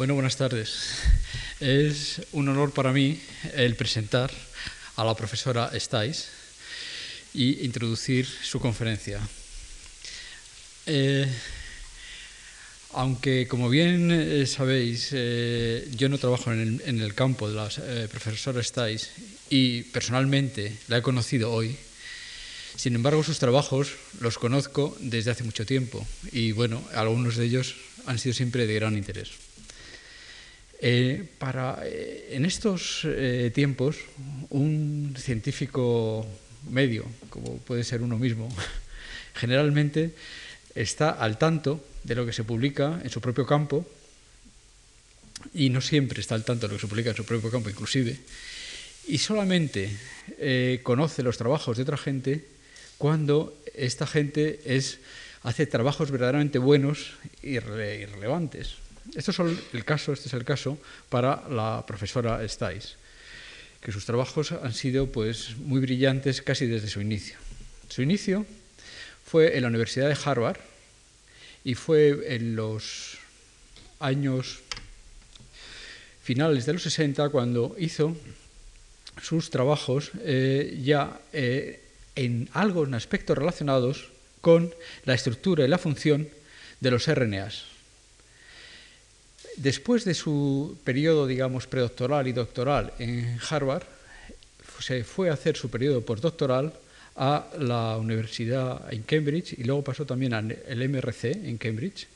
Bueno, buenas tardes. Es un honor para mí el presentar a la profesora Stais y introducir su conferencia. Eh, aunque, como bien eh, sabéis, eh, yo no trabajo en el, campo de la profesora Stais y personalmente la he conocido hoy, sin embargo, sus trabajos los conozco desde hace mucho tiempo y, bueno, algunos de ellos han sido siempre de gran interés. Eh, para, eh, en estos eh, tiempos, un científico medio, como puede ser uno mismo, generalmente está al tanto de lo que se publica en su propio campo y no siempre está al tanto de lo que se publica en su propio campo, inclusive, y solamente conoce los trabajos de otra gente cuando esta gente es, hace trabajos verdaderamente buenos y relevantes. Esto es el caso, este es el caso para la profesora Stais, que sus trabajos han sido pues, muy brillantes casi desde su inicio. Su inicio fue en la Universidad de Harvard y fue en los años finales de los 60 cuando hizo sus trabajos eh, ya eh, en algo, en aspectos relacionados con la estructura y la función de los RNAs. Después de su periodo, digamos, predoctoral y doctoral en Harvard, se fue a hacer su periodo postdoctoral a la universidad en Cambridge y luego pasó también al MRC en Cambridge,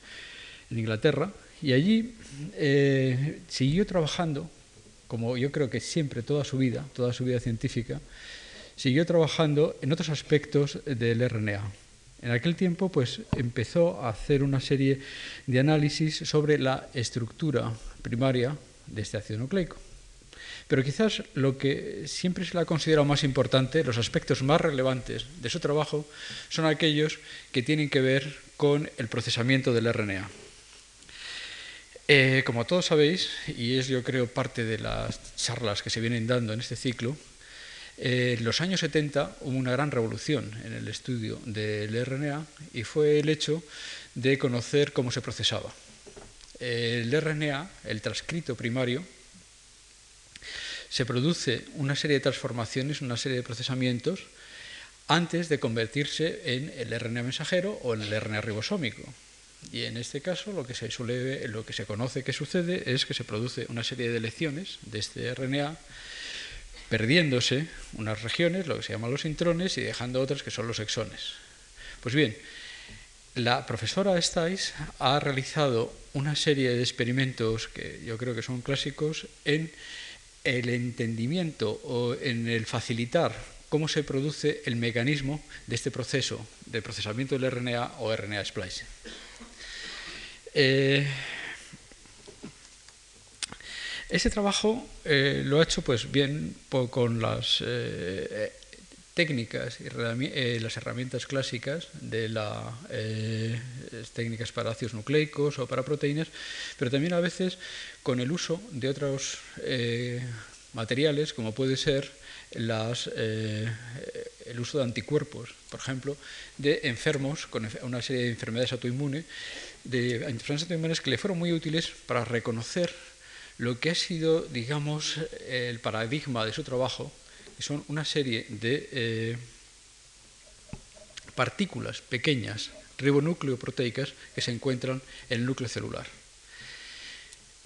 en Inglaterra, y allí eh, siguió trabajando, como yo creo que siempre toda su vida, toda su vida científica, siguió trabajando en otros aspectos del RNA. En aquel tiempo pues, empezó a hacer una serie de análisis sobre la estructura primaria de este ácido nucleico. Pero quizás lo que siempre se le ha considerado más importante, los aspectos más relevantes de su trabajo, son aquellos que tienen que ver con el procesamiento del RNA. Eh, como todos sabéis, y es yo creo parte de las charlas que se vienen dando en este ciclo, en los años 70 hubo una gran revolución en el estudio del RNA y fue el hecho de conocer cómo se procesaba. El RNA, el transcrito primario, se produce una serie de transformaciones, una serie de procesamientos antes de convertirse en el RNA mensajero o en el RNA ribosómico. Y en este caso lo que se lo que se conoce que sucede es que se produce una serie de lecciones de este RNA perdiéndose unas regiones, lo que se llaman los intrones, y dejando otras que son los exones. Pues bien, la profesora Stais ha realizado una serie de experimentos que yo creo que son clásicos en el entendimiento o en el facilitar cómo se produce el mecanismo de este proceso de procesamiento del RNA o RNA splicing. Eh, ese trabajo eh, lo ha hecho pues bien con las eh, técnicas y eh, las herramientas clásicas de las técnicas para ácidos nucleicos o para proteínas, pero también a veces con el uso de otros materiales como puede ser el uso de anticuerpos, por ejemplo, de enfermos con una serie de enfermedades autoinmunes, de enfermedades autoinmunes que le fueron muy útiles para reconocer lo que ha sido, digamos, el paradigma de su trabajo, que son una serie de eh, partículas pequeñas, ribonucleoproteicas, que se encuentran en el núcleo celular.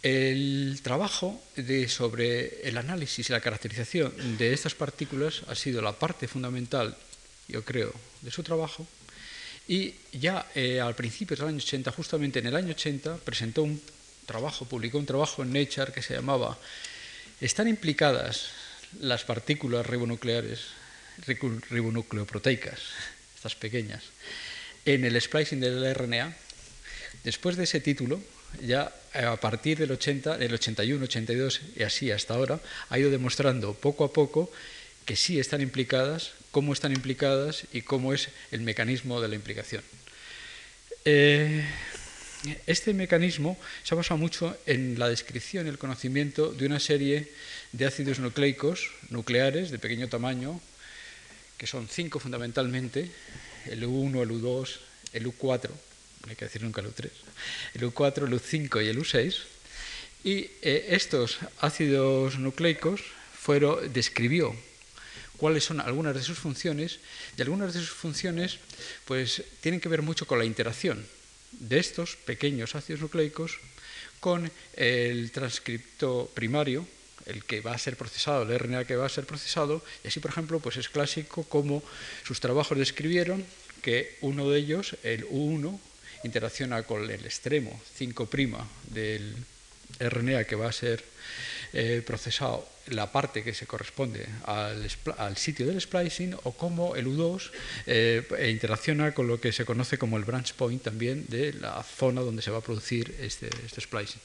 El trabajo sobre el análisis y la caracterización de estas partículas ha sido la parte fundamental, yo creo, de su trabajo. Y ya eh, al principio del año 80, justamente en el año 80, presentó un trabajo, publicó un trabajo en Nature que se llamaba ¿Están implicadas las partículas ribonucleares, ribonucleoproteicas, estas pequeñas, en el splicing del RNA? Después de ese título, ya a partir del 80, del 81, 82 y así hasta ahora, ha ido demostrando poco a poco que sí están implicadas, cómo están implicadas y cómo es el mecanismo de la implicación. Eh, este mecanismo se ha basado mucho en la descripción y el conocimiento de una serie de ácidos nucleicos nucleares de pequeño tamaño, que son cinco fundamentalmente, el U1, el U2, el U4, no hay que decir nunca el U3, el U4, el U5 y el U6, Y eh, estos ácidos nucleicos fueron, describió cuáles son algunas de sus funciones y algunas de sus funciones pues tienen que ver mucho con la interacción de estos pequeños ácidos nucleicos con el transcripto primario, el que va a ser procesado, el RNA que va' a ser procesado, y así, por ejemplo, pues es clásico como sus trabajos describieron que uno de ellos, el U1, interacciona con el extremo 5' del RNA que va a ser eh, procesado la parte que se corresponde al, sitio del splicing o cómo el U2 eh, interacciona con lo que se conoce como el branch point también de la zona donde se va a producir este, este splicing.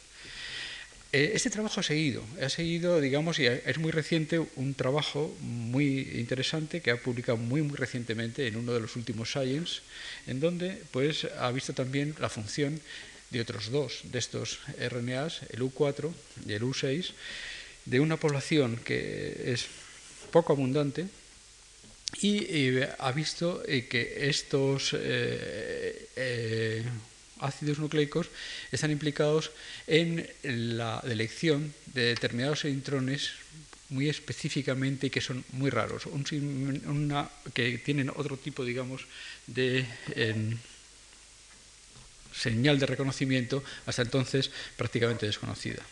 Eh, este trabajo ha seguido, ha seguido, digamos, y es muy reciente, un trabajo muy interesante que ha publicado muy, muy recientemente en uno de los últimos Science, en donde pues, ha visto también la función de otros dos de estos RNAs, el U4 y el U6, de una población que es poco abundante y ha visto eh, que estos eh, ácidos nucleicos están implicados en la elección de determinados electrones muy específicamente y que son muy raros, que tienen otro tipo, digamos, de señal de reconocimiento hasta entonces prácticamente desconocida.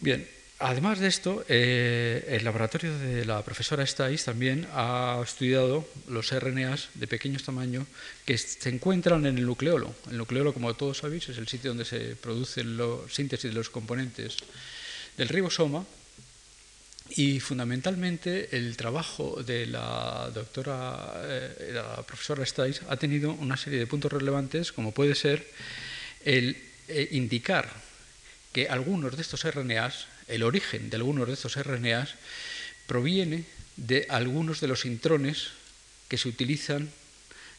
Bien, Además de esto, eh, el laboratorio de la profesora Stais también ha estudiado los RNAs de pequeño tamaño que se encuentran en el nucleolo. El nucleolo, como todos sabéis, es el sitio donde se produce la síntesis de los componentes del ribosoma y fundamentalmente el trabajo de la doctora, eh, la profesora Stais ha tenido una serie de puntos relevantes, como puede ser el eh, indicar que algunos de estos RNAs el origen de algunos de estos RNAs proviene de algunos de los intrones que se utilizan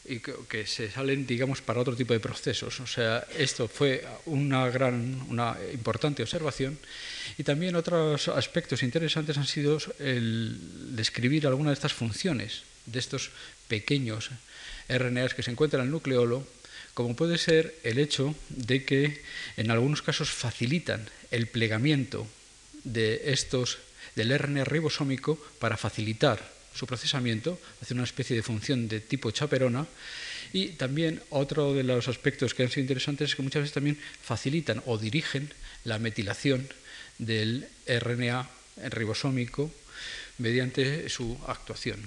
y que, se salen, digamos, para otro tipo de procesos. O sea, esto fue una gran, una importante observación. Y también otros aspectos interesantes han sido el describir algunas de estas funciones de estos pequeños RNAs que se encuentran en el nucleolo, como puede ser el hecho de que en algunos casos facilitan el plegamiento de estos, del RNA ribosómico para facilitar su procesamiento, hacer una especie de función de tipo chaperona. Y también otro de los aspectos que han sido interesantes es que muchas veces también facilitan o dirigen la metilación del RNA ribosómico mediante su actuación.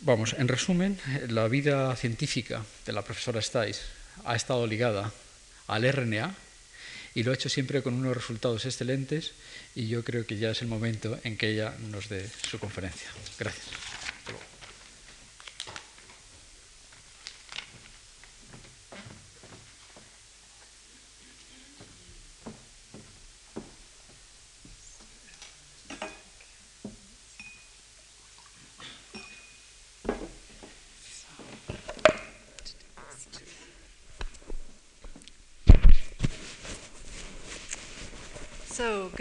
Vamos, en resumen, la vida científica de la profesora Stais ha estado ligada al RNA, y lo ha hecho siempre con unos resultados excelentes y yo creo que ya es el momento en que ella nos dé su conferencia. Gracias.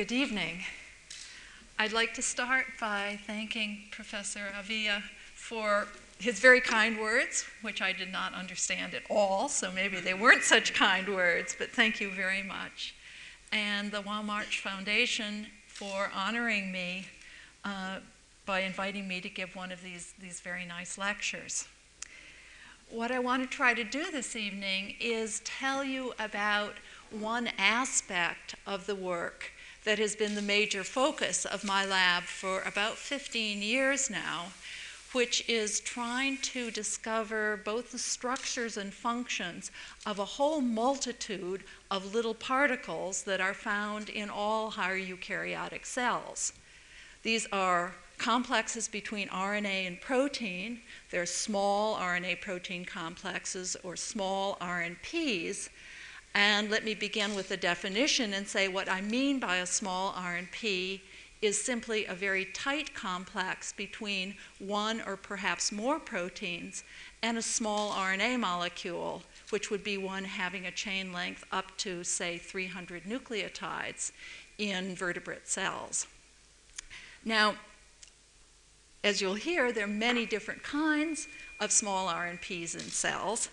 Good evening. I'd like to start by thanking Professor Avila for his very kind words, which I did not understand at all, so maybe they weren't such kind words, but thank you very much. And the Juan March Foundation for honoring me uh, by inviting me to give one of these, these very nice lectures. What I want to try to do this evening is tell you about one aspect of the work that has been the major focus of my lab for about 15 years now, which is trying to discover both the structures and functions of a whole multitude of little particles that are found in all higher eukaryotic cells. These are complexes between RNA and protein. They're small RNA protein complexes or small RNPs and let me begin with a definition and say what I mean by a small RNP is simply a very tight complex between one or perhaps more proteins and a small RNA molecule, which would be one having a chain length up to, say, 300 nucleotides in vertebrate cells. Now, as you'll hear, there are many different kinds of small RNPs in cells,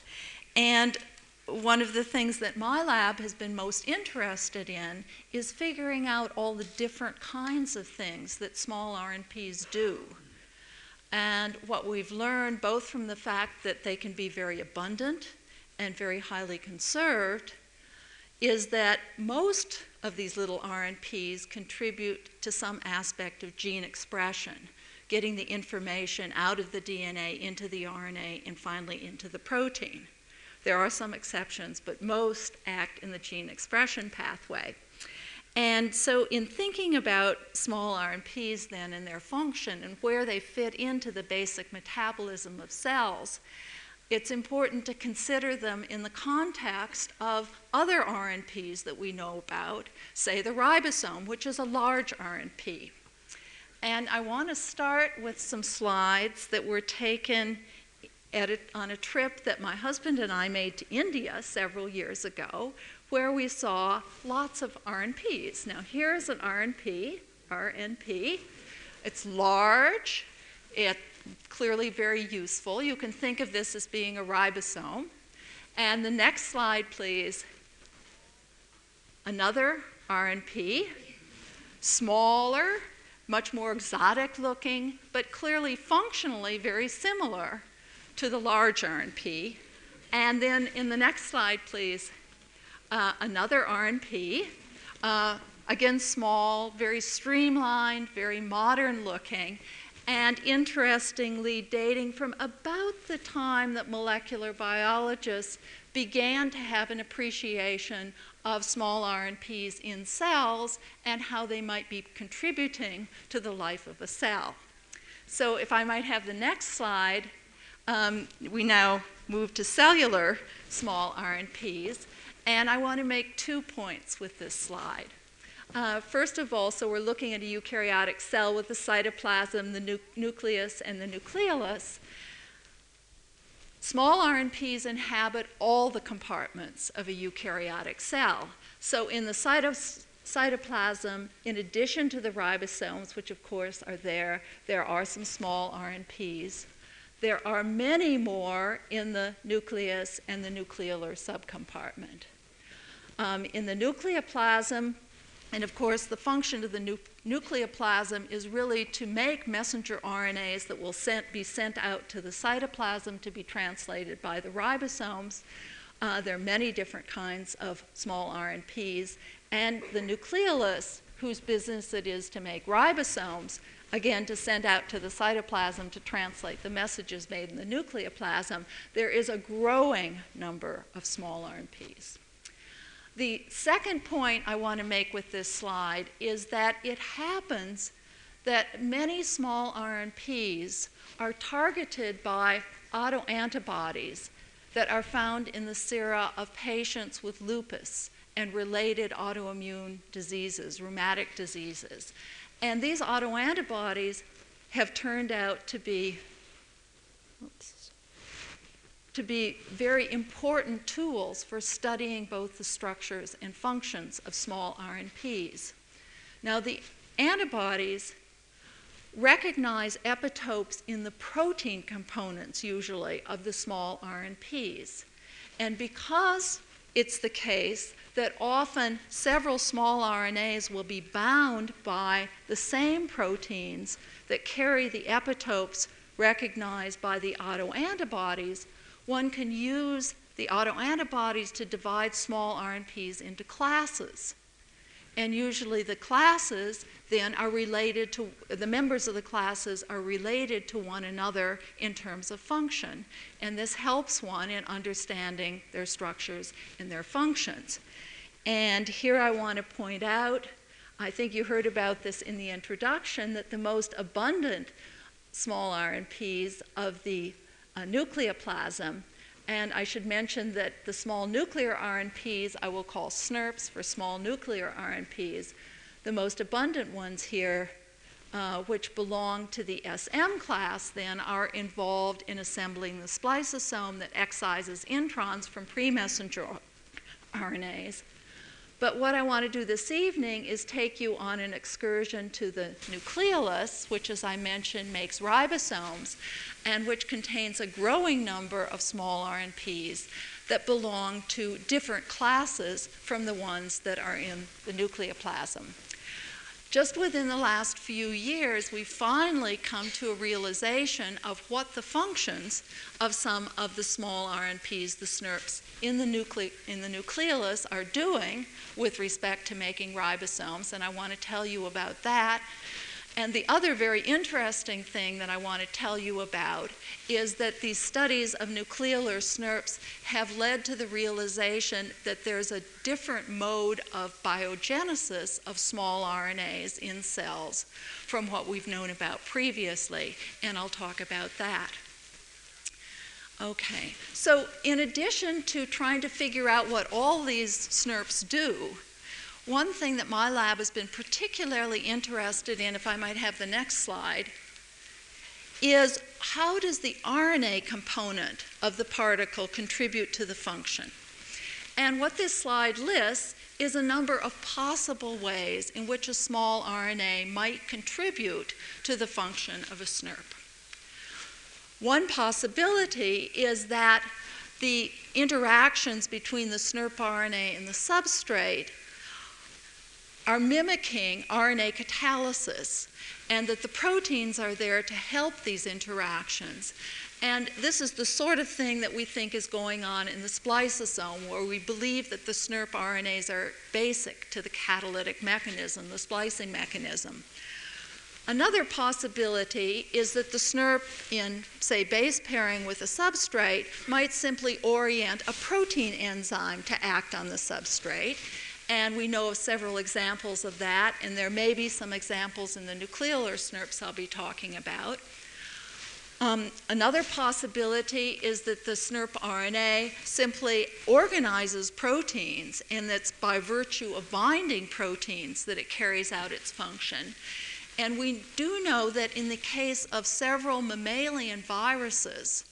and one of the things that my lab has been most interested in is figuring out all the different kinds of things that small RNPs do. And what we've learned, both from the fact that they can be very abundant and very highly conserved, is that most of these little RNPs contribute to some aspect of gene expression, getting the information out of the DNA into the RNA and finally into the protein. There are some exceptions, but most act in the gene expression pathway. And so, in thinking about small RNPs then and their function and where they fit into the basic metabolism of cells, it's important to consider them in the context of other RNPs that we know about, say the ribosome, which is a large RNP. And I want to start with some slides that were taken a, on a trip that my husband and I made to India several years ago, where we saw lots of RNPs. Now, here's an RNP, RNP. It's large, it's clearly very useful. You can think of this as being a ribosome. And the next slide, please. Another RNP, smaller, much more exotic looking, but clearly functionally very similar to the large RNP. And then in the next slide, please, uh, another RNP. Uh, again, small, very streamlined, very modern looking, and interestingly, dating from about the time that molecular biologists began to have an appreciation of small RNPs in cells and how they might be contributing to the life of a cell. So, if I might have the next slide, um, we now move to cellular small RNPs. And I want to make two points with this slide. Uh, first of all, so we're looking at a eukaryotic cell with the cytoplasm, the nu- nucleus, and the nucleolus. Small RNPs inhabit all the compartments of a eukaryotic cell. So in the cytos- cytoplasm, in addition to the ribosomes, which of course are there, there are some small RNPs. There are many more in the nucleus and the nucleolar subcompartment. Um, in the nucleoplasm, and of course, the function of the nu- nucleoplasm is really to make messenger RNAs that will sent, be sent out to the cytoplasm to be translated by the ribosomes. Uh, there are many different kinds of small RNPs. And the nucleolus, whose business it is to make ribosomes, again, to send out to the cytoplasm to translate the messages made in the nucleoplasm, there is a growing number of small RNPs. The second point I want to make with this slide is that it happens that many small RNPs are targeted by autoantibodies that are found in the sera of patients with lupus and related autoimmune diseases, rheumatic diseases. And these autoantibodies have turned out to be oops, to be very important tools for studying both the structures and functions of small RNPs. Now, the antibodies recognize epitopes in the protein components, usually, of the small RNPs. And because it's the case that often several small RNAs will be bound by the same proteins that carry the epitopes recognized by the autoantibodies, one can use the autoantibodies to divide small RNPs into classes. And usually the classes then are related to, the members of the classes are related to one another in terms of function. And this helps one in understanding their structures and their functions. And here I want to point out, I think you heard about this in the introduction, that the most abundant small RNPs of the uh, nucleoplasm and I should mention that the small nuclear RNPs I will call SNRPs for small nuclear RNPs. The most abundant ones here, uh, which belong to the SM class, then are involved in assembling the spliceosome that excises introns from pre messenger RNAs. But what I want to do this evening is take you on an excursion to the nucleolus, which, as I mentioned, makes ribosomes, and which contains a growing number of small RNPs that belong to different classes from the ones that are in the nucleoplasm. Just within the last few years, we've finally come to a realization of what the functions of some of the small RNPs, the SNRPs, in the, nucle- in the nucleolus are doing with respect to making ribosomes, and I want to tell you about that. And the other very interesting thing that I want to tell you about is that these studies of nucleolar SNRPs have led to the realization that there's a different mode of biogenesis of small RNAs in cells from what we've known about previously, and I'll talk about that. Okay, so in addition to trying to figure out what all these SNRPs do, one thing that my lab has been particularly interested in, if I might have the next slide, is how does the RNA component of the particle contribute to the function? And what this slide lists is a number of possible ways in which a small RNA might contribute to the function of a SNRP. One possibility is that the interactions between the SNRP RNA and the substrate are mimicking RNA catalysis, and that the proteins are there to help these interactions. And this is the sort of thing that we think is going on in the spliceosome, where we believe that the SNRP RNAs are basic to the catalytic mechanism, the splicing mechanism. Another possibility is that the SNRP in, say, base pairing with a substrate might simply orient a protein enzyme to act on the substrate. And we know of several examples of that, and there may be some examples in the nucleolar SNRPs I'll be talking about. Um, another possibility is that the SNRP RNA simply organizes proteins, and that's by virtue of binding proteins that it carries out its function. And we do know that in the case of several mammalian viruses,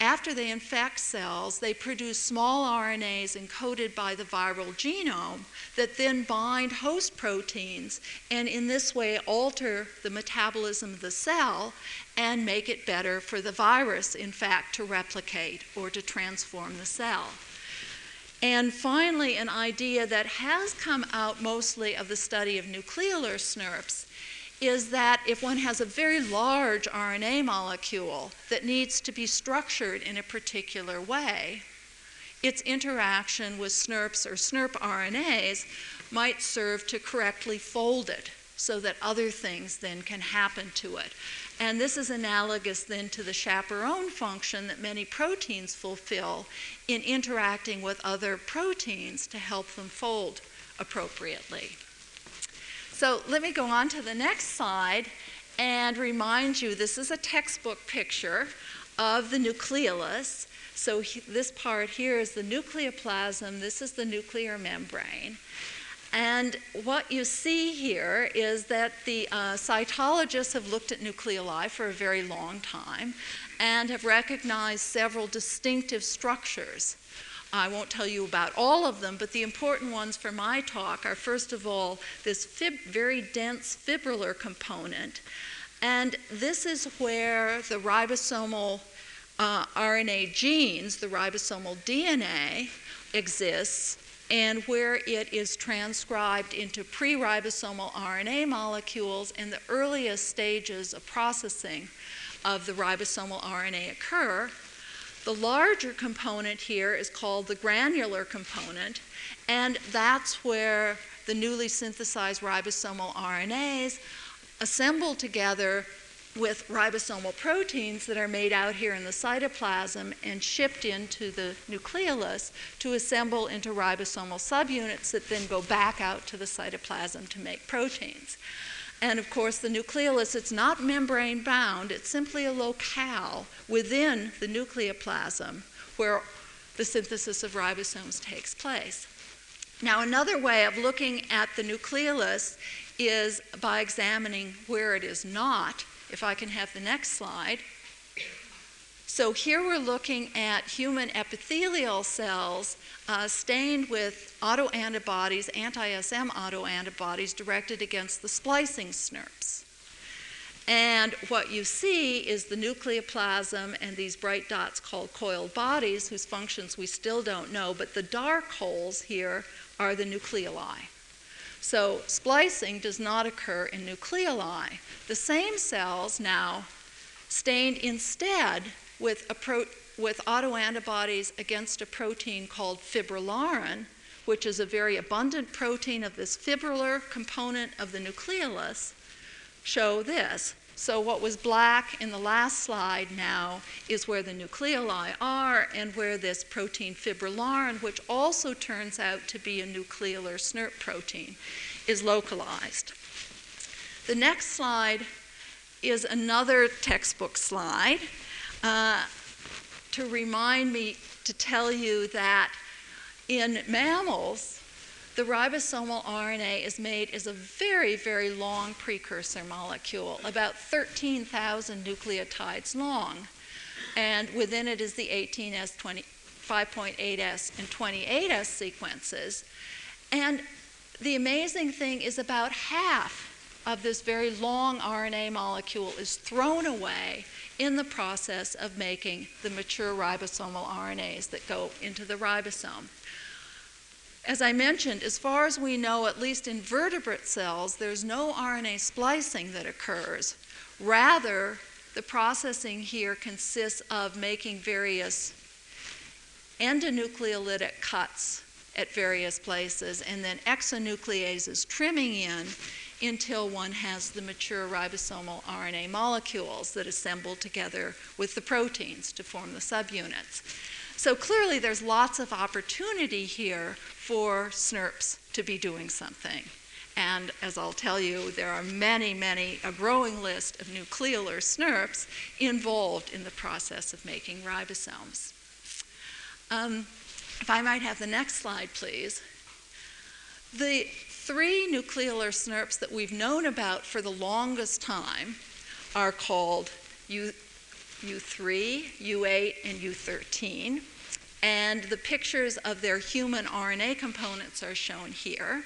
after they infect cells, they produce small RNAs encoded by the viral genome that then bind host proteins and in this way alter the metabolism of the cell and make it better for the virus, in fact, to replicate or to transform the cell. And finally, an idea that has come out mostly of the study of nucleolar SNRPs is that if one has a very large RNA molecule that needs to be structured in a particular way, its interaction with SNRPs or SNRP RNAs might serve to correctly fold it so that other things then can happen to it. And this is analogous then to the chaperone function that many proteins fulfill in interacting with other proteins to help them fold appropriately. So let me go on to the next slide and remind you this is a textbook picture of the nucleolus. So he, this part here is the nucleoplasm, this is the nuclear membrane. And what you see here is that the uh, cytologists have looked at nucleoli for a very long time and have recognized several distinctive structures I won't tell you about all of them, but the important ones for my talk are first of all this fib- very dense fibrillar component. And this is where the ribosomal uh, RNA genes, the ribosomal DNA, exists, and where it is transcribed into pre ribosomal RNA molecules, and the earliest stages of processing of the ribosomal RNA occur. The larger component here is called the granular component, and that's where the newly synthesized ribosomal RNAs assemble together with ribosomal proteins that are made out here in the cytoplasm and shipped into the nucleolus to assemble into ribosomal subunits that then go back out to the cytoplasm to make proteins. And of course, the nucleolus, it's not membrane bound, it's simply a locale within the nucleoplasm where the synthesis of ribosomes takes place. Now, another way of looking at the nucleolus is by examining where it is not. If I can have the next slide. So here we're looking at human epithelial cells uh, stained with autoantibodies, anti-SM autoantibodies directed against the splicing SNRPs. And what you see is the nucleoplasm and these bright dots called coiled bodies, whose functions we still don't know, but the dark holes here are the nucleoli. So splicing does not occur in nucleoli. The same cells now stained instead with, pro- with autoantibodies against a protein called fibrillarin, which is a very abundant protein of this fibrillar component of the nucleolus, show this. So, what was black in the last slide now is where the nucleoli are and where this protein fibrillarin, which also turns out to be a nucleolar SNRP protein, is localized. The next slide is another textbook slide uh, to remind me to tell you that in mammals, the ribosomal RNA is made as a very, very long precursor molecule, about 13,000 nucleotides long. And within it is the 18S, 20, 5.8S, and 28S sequences. And the amazing thing is about half of this very long RNA molecule is thrown away in the process of making the mature ribosomal RNAs that go into the ribosome. As I mentioned, as far as we know, at least in vertebrate cells, there's no RNA splicing that occurs. Rather, the processing here consists of making various endonucleolytic cuts at various places and then exonucleases trimming in until one has the mature ribosomal RNA molecules that assemble together with the proteins to form the subunits. So clearly, there's lots of opportunity here for SNRPs to be doing something. And as I'll tell you, there are many, many, a growing list of nucleolar SNRPs involved in the process of making ribosomes. Um, if I might have the next slide, please. The three nucleolar SNRPs that we've known about for the longest time are called U, U3, U8, and U13. And the pictures of their human RNA components are shown here.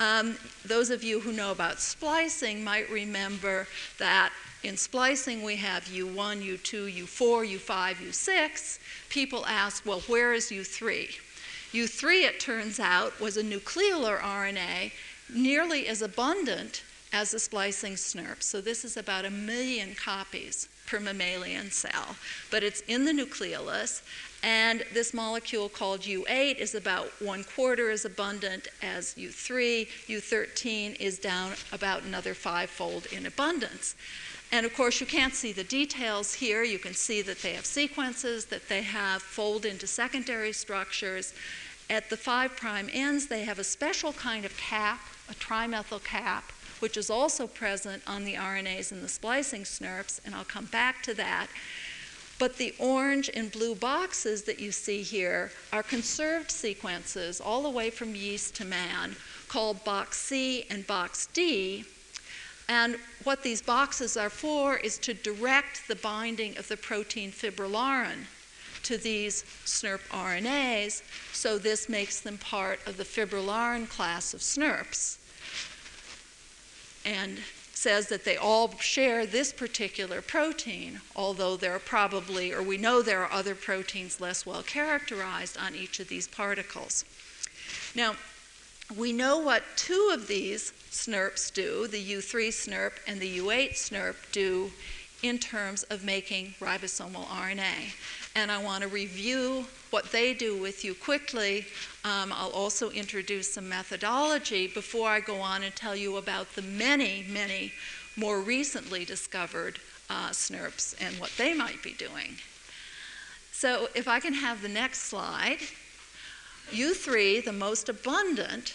Um, those of you who know about splicing might remember that in splicing we have U1, U2, U4, U5, U6. People ask, well, where is U3? U3, it turns out, was a nucleolar RNA nearly as abundant as the splicing SNRP. So this is about a million copies per mammalian cell, but it's in the nucleolus. And this molecule called U8 is about one quarter as abundant as U3. U13 is down about another fivefold in abundance. And of course, you can't see the details here. You can see that they have sequences, that they have fold into secondary structures. At the 5' prime ends, they have a special kind of cap, a trimethyl cap, which is also present on the RNAs in the splicing SNRPs, and I'll come back to that. But the orange and blue boxes that you see here are conserved sequences all the way from yeast to man called box C and box D. And what these boxes are for is to direct the binding of the protein fibrillarin to these SNRP RNAs, so this makes them part of the fibrillarin class of SNRPs and says that they all share this particular protein, although there are probably, or we know there are other proteins less well characterized on each of these particles. Now, we know what two of these SNRPs do, the U3 SNRP and the U8 SNRP do in terms of making ribosomal RNA. And I want to review what they do with you quickly. Um, I'll also introduce some methodology before I go on and tell you about the many, many more recently discovered uh, SNRPs and what they might be doing. So, if I can have the next slide. U3, the most abundant,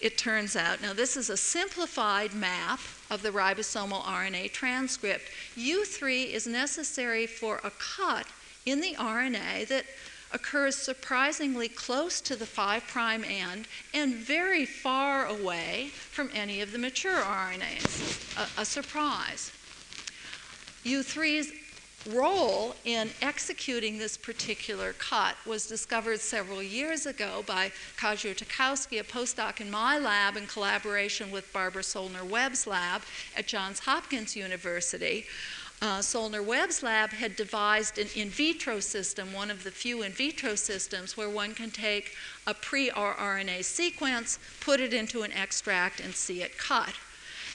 it turns out, now this is a simplified map of the ribosomal RNA transcript. U3 is necessary for a cut in the RNA that occurs surprisingly close to the 5' prime end and very far away from any of the mature RNAs. A, a surprise. U3's role in executing this particular cut was discovered several years ago by Kazuo Takowski, a postdoc in my lab in collaboration with Barbara Sollner Webb's lab at Johns Hopkins University. Uh, Sollner Webb's lab had devised an in vitro system, one of the few in vitro systems where one can take a pre rRNA sequence, put it into an extract, and see it cut.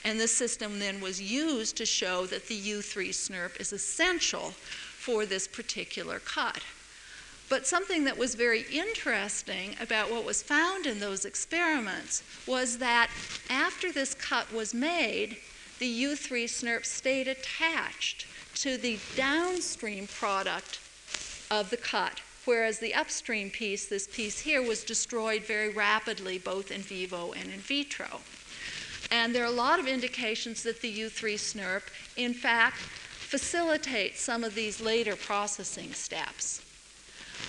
And this system then was used to show that the U3 SNRP is essential for this particular cut. But something that was very interesting about what was found in those experiments was that after this cut was made, the U3 SNRP stayed attached to the downstream product of the cut, whereas the upstream piece, this piece here, was destroyed very rapidly, both in vivo and in vitro. And there are a lot of indications that the U3 SNRP, in fact, facilitates some of these later processing steps.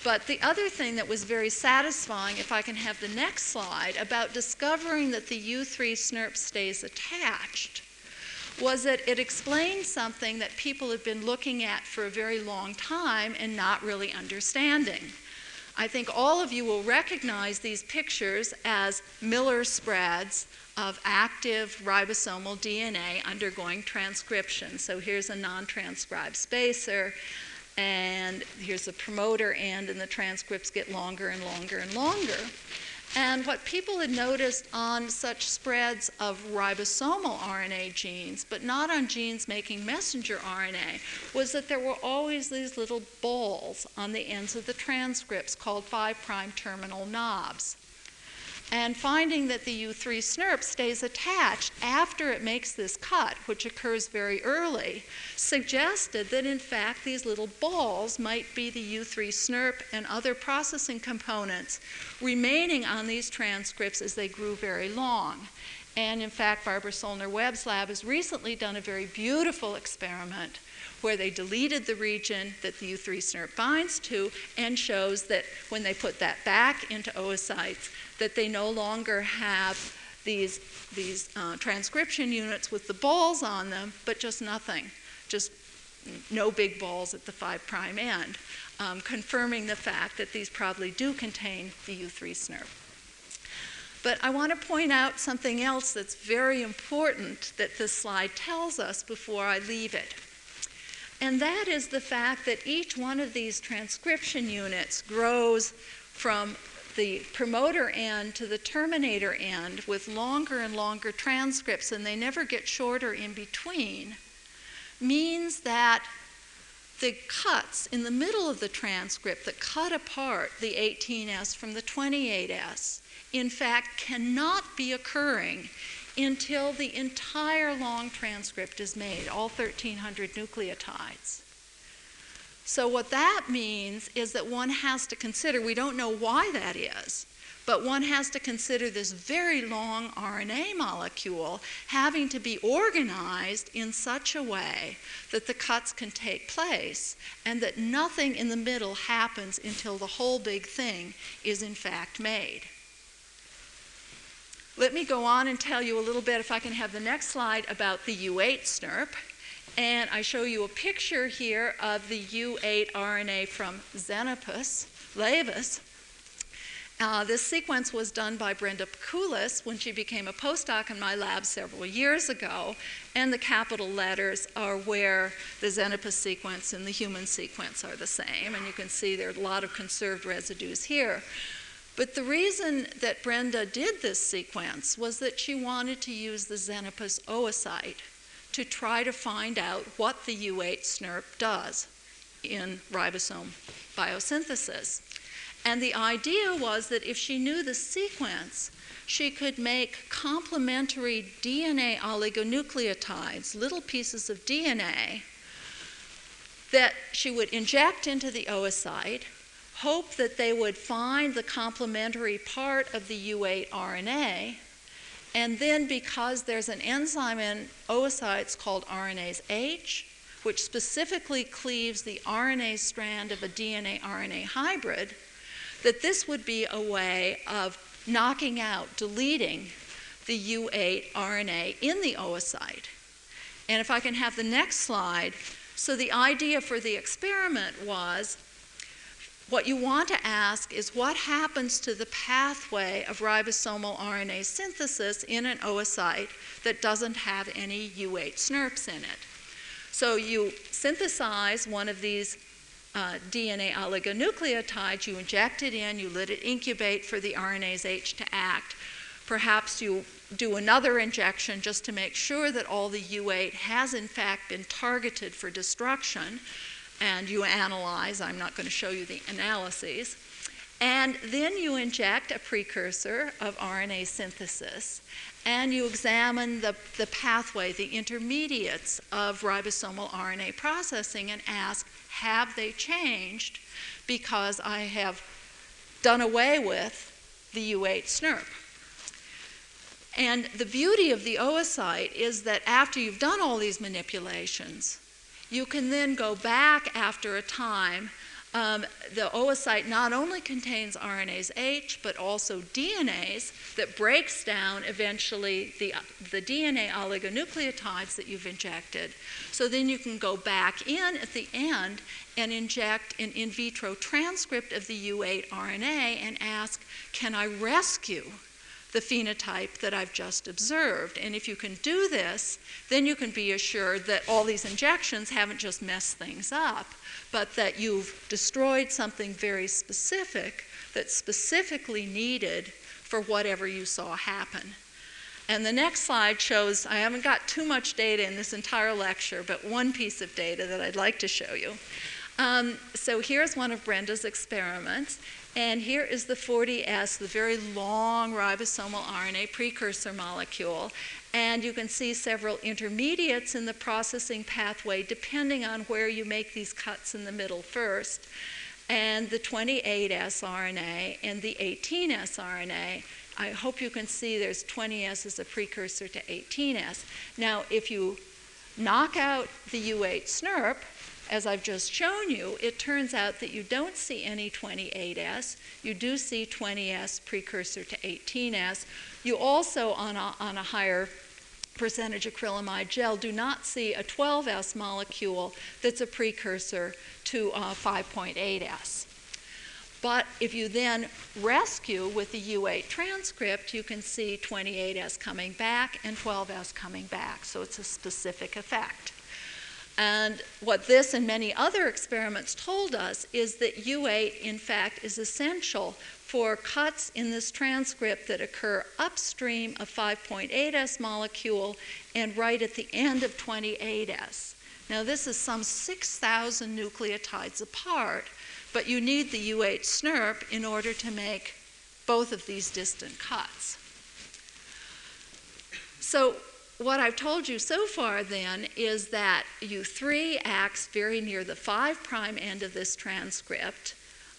But the other thing that was very satisfying, if I can have the next slide, about discovering that the U3 SNRP stays attached was that it explained something that people had been looking at for a very long time and not really understanding. I think all of you will recognize these pictures as Miller spreads of active ribosomal DNA undergoing transcription. So here's a non transcribed spacer, and here's a promoter end, and the transcripts get longer and longer and longer. And what people had noticed on such spreads of ribosomal RNA genes, but not on genes making messenger RNA, was that there were always these little balls on the ends of the transcripts called 5' terminal knobs and finding that the U3 SNRP stays attached after it makes this cut, which occurs very early, suggested that in fact these little balls might be the U3 SNRP and other processing components remaining on these transcripts as they grew very long. And in fact, Barbara Sollner Webb's lab has recently done a very beautiful experiment where they deleted the region that the U3 SNRP binds to and shows that when they put that back into oocytes, that they no longer have these, these uh, transcription units with the balls on them, but just nothing, just no big balls at the 5' prime end, um, confirming the fact that these probably do contain the U3 SNRP. But I want to point out something else that's very important that this slide tells us before I leave it. And that is the fact that each one of these transcription units grows from the promoter end to the terminator end with longer and longer transcripts, and they never get shorter in between, means that the cuts in the middle of the transcript that cut apart the 18S from the 28S, in fact, cannot be occurring until the entire long transcript is made, all 1,300 nucleotides. So, what that means is that one has to consider, we don't know why that is, but one has to consider this very long RNA molecule having to be organized in such a way that the cuts can take place and that nothing in the middle happens until the whole big thing is in fact made. Let me go on and tell you a little bit, if I can have the next slide, about the U8 SNRP. And I show you a picture here of the U8 RNA from Xenopus laevis. Uh, this sequence was done by Brenda Peculis when she became a postdoc in my lab several years ago, and the capital letters are where the Xenopus sequence and the human sequence are the same, and you can see there are a lot of conserved residues here. But the reason that Brenda did this sequence was that she wanted to use the Xenopus oocyte to try to find out what the U8 SNRP does in ribosome biosynthesis. And the idea was that if she knew the sequence, she could make complementary DNA oligonucleotides, little pieces of DNA, that she would inject into the oocyte, hope that they would find the complementary part of the U8 RNA, and then because there's an enzyme in oocytes called RNase H, which specifically cleaves the RNA strand of a DNA RNA hybrid, that this would be a way of knocking out, deleting the U8 RNA in the oocyte. And if I can have the next slide, So the idea for the experiment was what you want to ask is what happens to the pathway of ribosomal RNA synthesis in an oocyte that doesn't have any U8 SNRPs in it. So you synthesize one of these uh, DNA oligonucleotides, you inject it in, you let it incubate for the RNase H to act. Perhaps you do another injection just to make sure that all the U8 has in fact been targeted for destruction and you analyze. I'm not going to show you the analyses. And then you inject a precursor of RNA synthesis and you examine the, the pathway, the intermediates of ribosomal RNA processing and ask, have they changed because I have done away with the U8 SNRP? And the beauty of the oocyte is that after you've done all these manipulations, you can then go back after a time. Um, the oocyte not only contains RNase H, but also DNase that breaks down eventually the, the DNA oligonucleotides that you've injected. So then you can go back in at the end and inject an in vitro transcript of the U8 RNA and ask, can I rescue the phenotype that I've just observed. And if you can do this, then you can be assured that all these injections haven't just messed things up, but that you've destroyed something very specific that's specifically needed for whatever you saw happen. And the next slide shows I haven't got too much data in this entire lecture, but one piece of data that I'd like to show you. Um, so here's one of Brenda's experiments. And here is the 40S, the very long ribosomal RNA precursor molecule. And you can see several intermediates in the processing pathway depending on where you make these cuts in the middle first. And the 28S RNA and the 18S RNA. I hope you can see there's 20S as a precursor to 18S. Now, if you knock out the U8 SNRP, as I've just shown you, it turns out that you don't see any 28S. You do see 20S precursor to 18S. You also, on a, on a higher percentage acrylamide gel, do not see a 12S molecule that's a precursor to uh, 5.8S. But if you then rescue with the U8 transcript, you can see 28S coming back and 12S coming back. So it's a specific effect. And what this and many other experiments told us is that U8, in fact, is essential for cuts in this transcript that occur upstream of 5.8S molecule and right at the end of 28S. Now, this is some 6,000 nucleotides apart, but you need the U8 SNRP in order to make both of these distant cuts. So, what I've told you so far then is that U3 acts very near the 5' prime end of this transcript,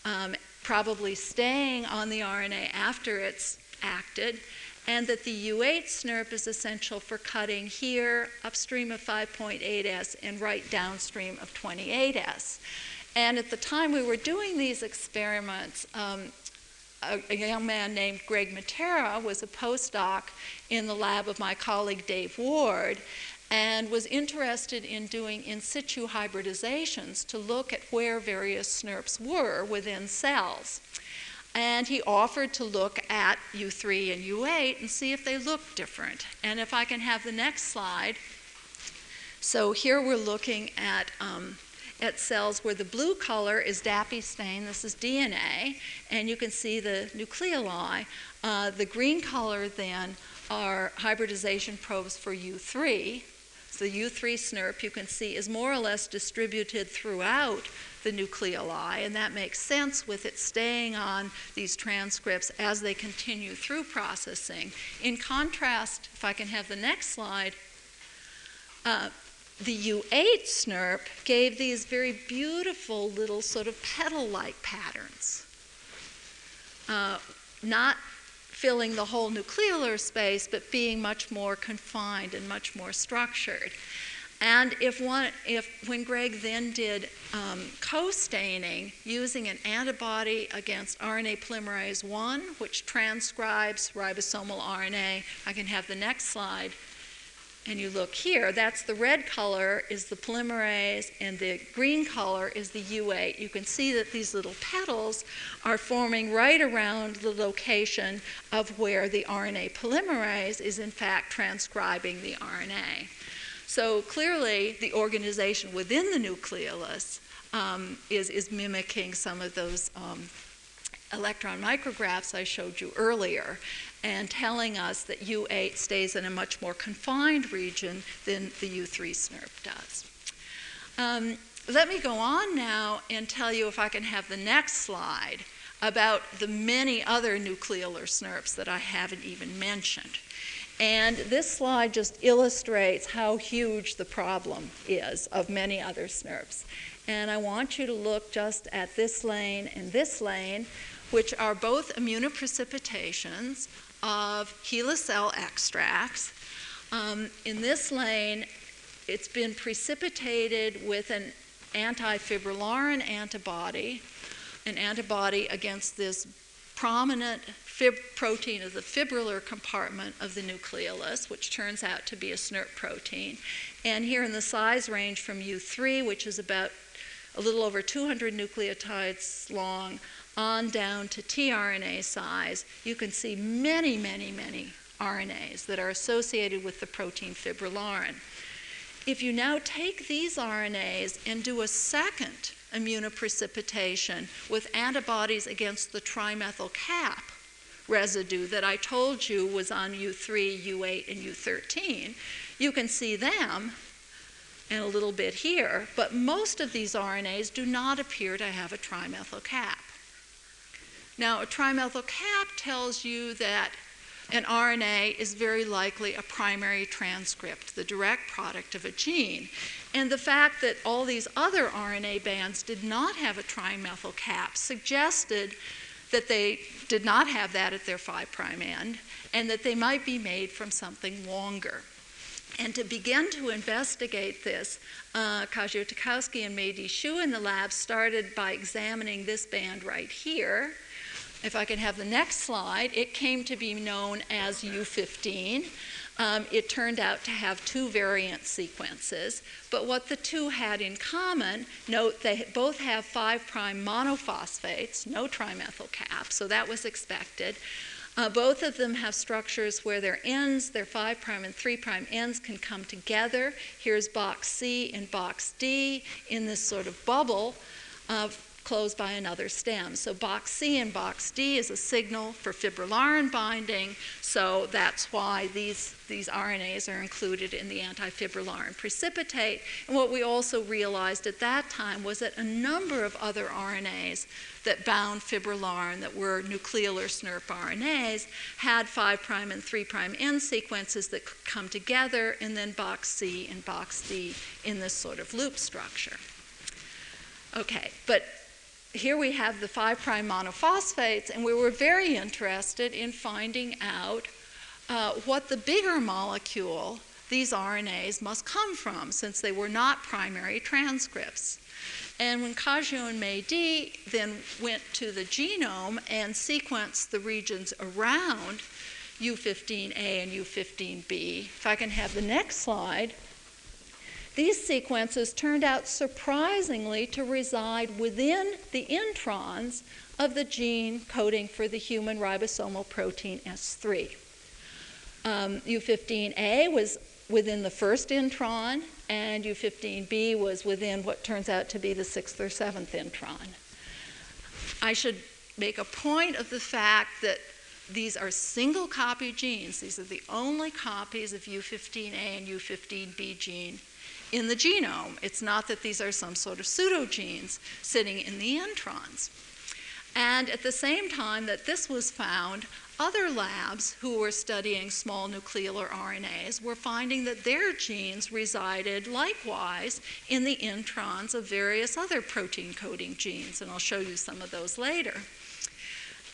um, probably staying on the RNA after it's acted, and that the U8 SNRP is essential for cutting here upstream of 5.8S and right downstream of 28S. And at the time we were doing these experiments, um, a, young man named Greg Matera was a postdoc in the lab of my colleague Dave Ward and was interested in doing in situ hybridizations to look at where various SNRPs were within cells. And he offered to look at U3 and U8 and see if they looked different. And if I can have the next slide. So here we're looking at um, at cells where the blue color is DAPI stain, this is DNA, and you can see the nucleoli. Uh, the green color then are hybridization probes for U3. So the U3 SNRP you can see is more or less distributed throughout the nucleoli, and that makes sense with it staying on these transcripts as they continue through processing. In contrast, if I can have the next slide, uh, the U8 SNRP gave these very beautiful little sort of petal like patterns, uh, not filling the whole nucleolar space, but being much more confined and much more structured. And if one, if when Greg then did um, co-staining using an antibody against RNA polymerase 1, which transcribes ribosomal RNA, I can have the next slide and you look here, that's the red color is the polymerase, and the green color is the U8. You can see that these little petals are forming right around the location of where the RNA polymerase is, in fact, transcribing the RNA. So clearly, the organization within the nucleolus um, is, is mimicking some of those um, electron micrographs I showed you earlier and telling us that U8 stays in a much more confined region than the U3 SNRP does. Um, let me go on now and tell you if I can have the next slide about the many other nucleolar SNRPs that I haven't even mentioned. And this slide just illustrates how huge the problem is of many other SNRPs. And I want you to look just at this lane and this lane, which are both immunoprecipitations of HeLa cell extracts. Um, in this lane, it's been precipitated with an antifibrillarin antibody, an antibody against this prominent protein of the fibrillar compartment of the nucleolus, which turns out to be a SNRP protein. And here in the size range from U3, which is about a little over 200 nucleotides long, on down to tRNA size, you can see many, many, many RNAs that are associated with the protein fibrillarin. If you now take these RNAs and do a second immunoprecipitation with antibodies against the trimethyl cap residue that I told you was on U3, U8, and U13, you can see them and a little bit here, but most of these RNAs do not appear to have a trimethyl cap. Now, a trimethyl cap tells you that an RNA is very likely a primary transcript, the direct product of a gene. And the fact that all these other RNA bands did not have a trimethyl cap suggested that they did not have that at their 5' end and that they might be made from something longer. And to begin to investigate this, uh, Kazio Tycowski and Mei Di Shu in the lab started by examining this band right here if I can have the next slide, it came to be known as U15. Um, it turned out to have two variant sequences, but what the two had in common, note they both have 5' monophosphates, no trimethyl cap, so that was expected. Uh, both of them have structures where their ends, their 5' and 3' ends, can come together. Here's box C and box D in this sort of bubble. Uh, closed by another stem. So box C and box D is a signal for fibrillarin binding, so that's why these, these RNAs are included in the antifibrillarin precipitate. And what we also realized at that time was that a number of other RNAs that bound fibrillarin that were nucleolar SNRP RNAs had 5' and 3' end sequences that could come together, and then box C and box D in this sort of loop structure. Okay, but here we have the 5' monophosphates, and we were very interested in finding out uh, what the bigger molecule these RNAs must come from, since they were not primary transcripts. And when Kazio and Mei Di then went to the genome and sequenced the regions around U15A and U15B, if I can have the next slide, these sequences turned out surprisingly to reside within the introns of the gene coding for the human ribosomal protein S3. Um, U15A was within the first intron, and U15B was within what turns out to be the sixth or seventh intron. I should make a point of the fact that these are single copy genes. These are the only copies of U15A and U15B gene in the genome. It's not that these are some sort of pseudogenes sitting in the introns. And at the same time that this was found, other labs who were studying small nucleolar RNAs were finding that their genes resided likewise in the introns of various other protein coding genes, and I'll show you some of those later.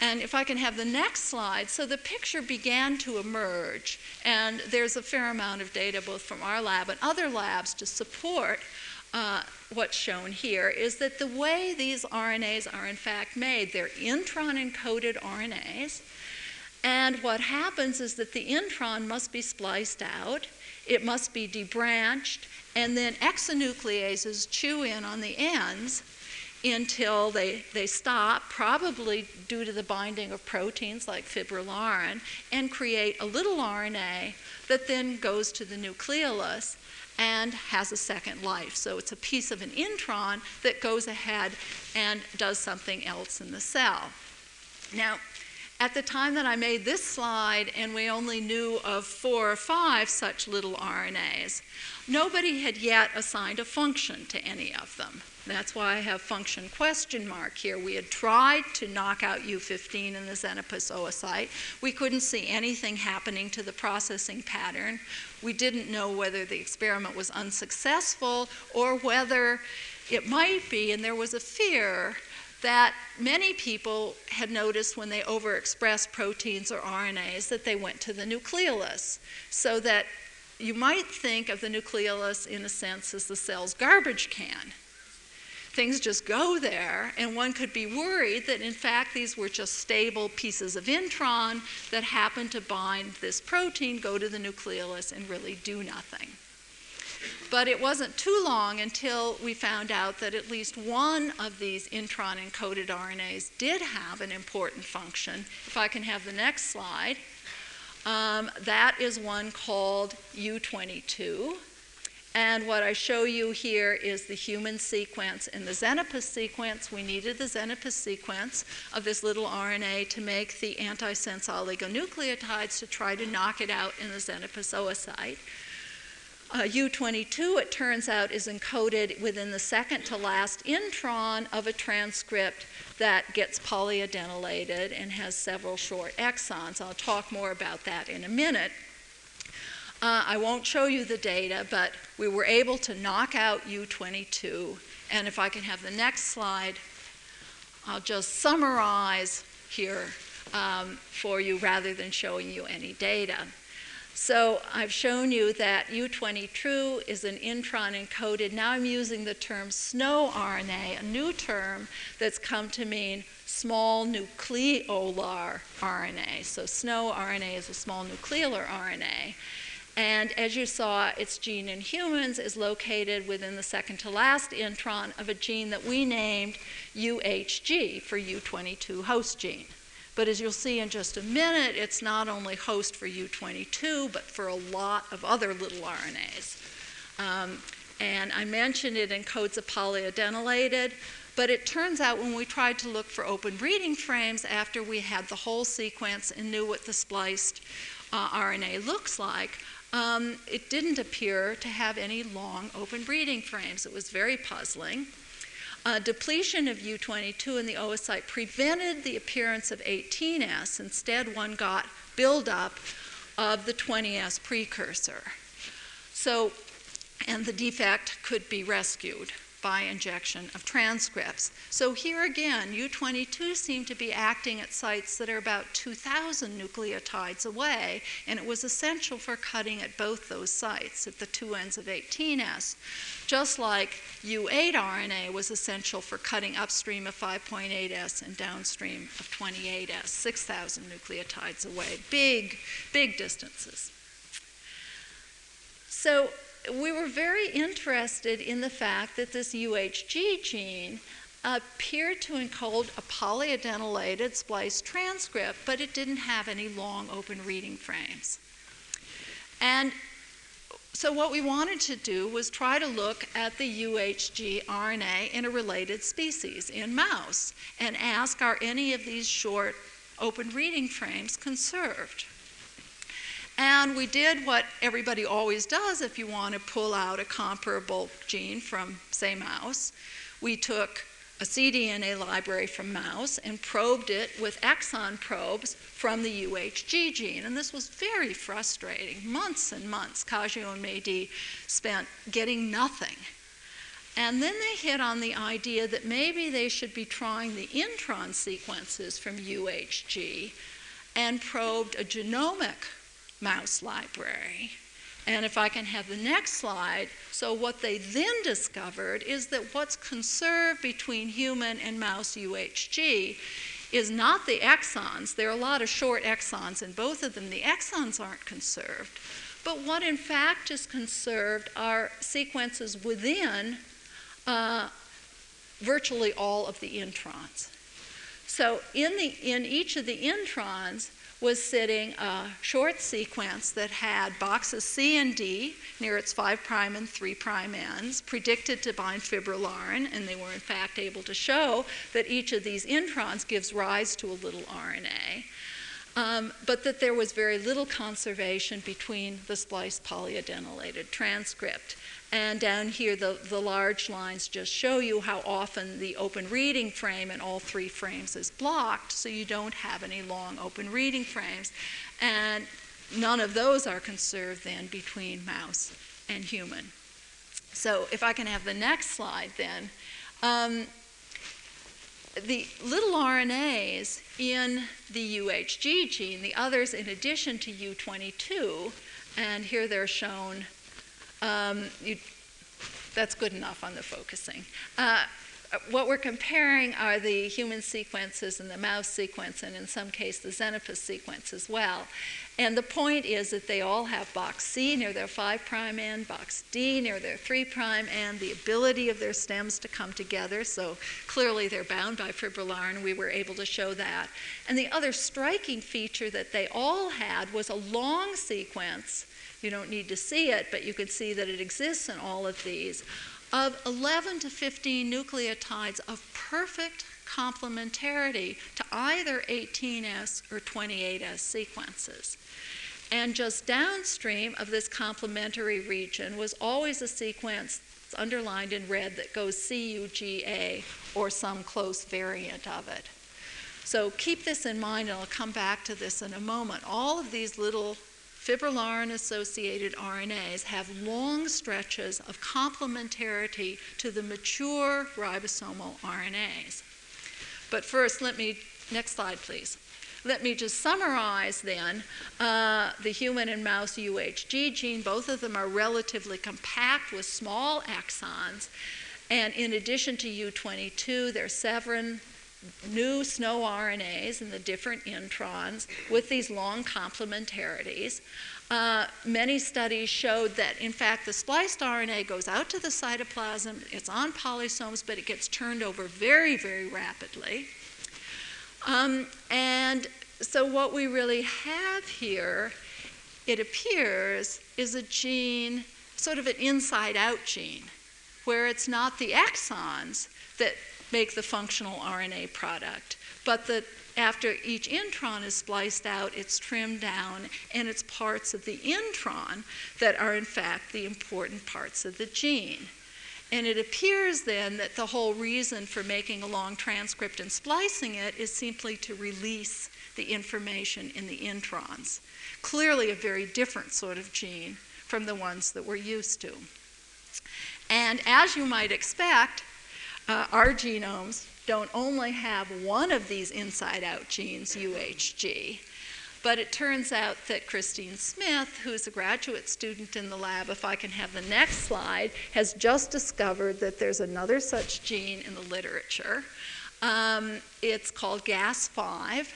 And if I can have the next slide, so the picture began to emerge, and there's a fair amount of data both from our lab and other labs to support uh, what's shown here, is that the way these RNAs are in fact made, they're intron encoded RNAs, And what happens is that the intron must be spliced out, it must be debranched, and then exonucleases chew in on the ends until they, they stop, probably due to the binding of proteins like fibrillarin, and create a little RNA that then goes to the nucleolus and has a second life. So it's a piece of an intron that goes ahead and does something else in the cell. Now, at the time that I made this slide, and we only knew of four or five such little RNAs, nobody had yet assigned a function to any of them. That's why I have function question mark here. We had tried to knock out U15 in the Xenopus oocyte. We couldn't see anything happening to the processing pattern. We didn't know whether the experiment was unsuccessful or whether it might be, and there was a fear that many people had noticed when they overexpressed proteins or RNAs that they went to the nucleolus. So that you might think of the nucleolus in a sense as the cell's garbage can things just go there, and one could be worried that in fact these were just stable pieces of intron that happen to bind this protein, go to the nucleolus, and really do nothing. But it wasn't too long until we found out that at least one of these intron encoded RNAs did have an important function. If I can have the next slide, um, that is one called U22. And what I show you here is the human sequence. In the Xenopus sequence, we needed the Xenopus sequence of this little RNA to make the antisense oligonucleotides to try to knock it out in the Xenopus oocyte. Uh, U22, it turns out, is encoded within the second to last intron of a transcript that gets polyadenylated and has several short exons. I'll talk more about that in a minute. Uh, I won't show you the data, but we were able to knock out U22. And if I can have the next slide, I'll just summarize here um, for you rather than showing you any data. So I've shown you that U22 is an intron encoded. Now I'm using the term SNO RNA, a new term that's come to mean small nucleolar RNA. So SNO RNA is a small nucleolar RNA. And as you saw, its gene in humans is located within the second to last intron of a gene that we named UHG for U22 host gene. But as you'll see in just a minute, it's not only host for U22, but for a lot of other little RNAs. Um, and I mentioned it encodes a polyadenylated, but it turns out when we tried to look for open reading frames after we had the whole sequence and knew what the spliced uh, RNA looks like, um, it didn't appear to have any long open reading frames. It was very puzzling. Uh, depletion of U22 in the oocyte prevented the appearance of 18S. Instead, one got buildup of the 20S precursor. So, and the defect could be rescued by injection of transcripts. So here again, U22 seemed to be acting at sites that are about 2,000 nucleotides away, and it was essential for cutting at both those sites at the two ends of 18S. Just like U8 RNA was essential for cutting upstream of 5.8S and downstream of 28S, 6,000 nucleotides away. Big, big distances. So we were very interested in the fact that this UHG gene appeared to encode a polyadenylated spliced transcript, but it didn't have any long open reading frames. And so, what we wanted to do was try to look at the UHG RNA in a related species, in mouse, and ask are any of these short open reading frames conserved? And we did what everybody always does if you want to pull out a comparable gene from, say, mouse. We took a cDNA library from mouse and probed it with exon probes from the UHG gene. And this was very frustrating. Months and months, Kazio and Meidi spent getting nothing. And then they hit on the idea that maybe they should be trying the intron sequences from UHG and probed a genomic mouse library. And if I can have the next slide, so what they then discovered is that what's conserved between human and mouse UHG is not the exons. There are a lot of short exons in both of them. The exons aren't conserved. But what in fact is conserved are sequences within uh, virtually all of the introns. So in, the, in each of the introns, was sitting a short sequence that had boxes C and D near its 5' and 3' ends, predicted to bind fibrillarin, and they were in fact able to show that each of these introns gives rise to a little RNA. Um, but that there was very little conservation between the spliced polyadenylated transcript. And down here, the, the large lines just show you how often the open reading frame in all three frames is blocked, so you don't have any long open reading frames. And none of those are conserved then between mouse and human. So if I can have the next slide then. Um, the little RNAs in the UHG gene, the others in addition to U22, and here they're shown um, you, that's good enough on the focusing. Uh, Uh, what we're comparing are the human sequences and the mouse sequence, and in some case the Xenopus sequence as well. And the point is that they all have box C near their 5' end, box D near their 3' end, the ability of their stems to come together. So clearly they're bound by fibrillarin, and we were able to show that. And the other striking feature that they all had was a long sequence you don't need to see it, but you can see that it exists in all of these, of 11 to 15 nucleotides of perfect complementarity to either 18S or 28S sequences. And just downstream of this complementary region was always a sequence underlined in red that goes CUGA or some close variant of it. So keep this in mind, and I'll come back to this in a moment. All of these little fibrillarin associated RNAs have long stretches of complementarity to the mature ribosomal RNAs. But first, let me, next slide, please. Let me just summarize then uh, the human and mouse UHG gene. Both of them are relatively compact with small exons. And in addition to U22, there are seven new SNO RNAs and the different introns with these long complementarities. Uh, many studies showed that, in fact, the spliced RNA goes out to the cytoplasm, it's on polysomes, but it gets turned over very, very rapidly. Um, and so, what we really have here, it appears, is a gene, sort of an inside out gene, where it's not the exons that make the functional RNA product. But that after each intron is spliced out, it's trimmed down, and it's parts of the intron that are, in fact, the important parts of the gene. And it appears then that the whole reason for making a long transcript and splicing it is simply to release the information in the introns. Clearly, a very different sort of gene from the ones that we're used to. And as you might expect, uh, our genomes don't only have one of these inside out genes, UHG, but it turns out that Christine Smith, who's a graduate student in the lab, if I can have the next slide, has just discovered that there's another such gene in the literature. Um, it's called GAS5,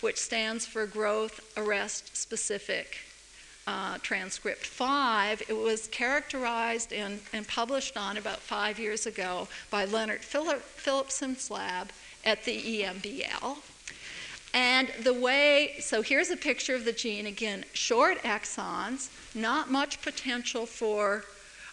which stands for Growth Arrest Specific uh, transcript 5, it was characterized and, and, published on about five years ago by Lennart Phillip, Philipson's lab at the EMBL. And the way, so here's a picture of the gene again, short exons, not much potential for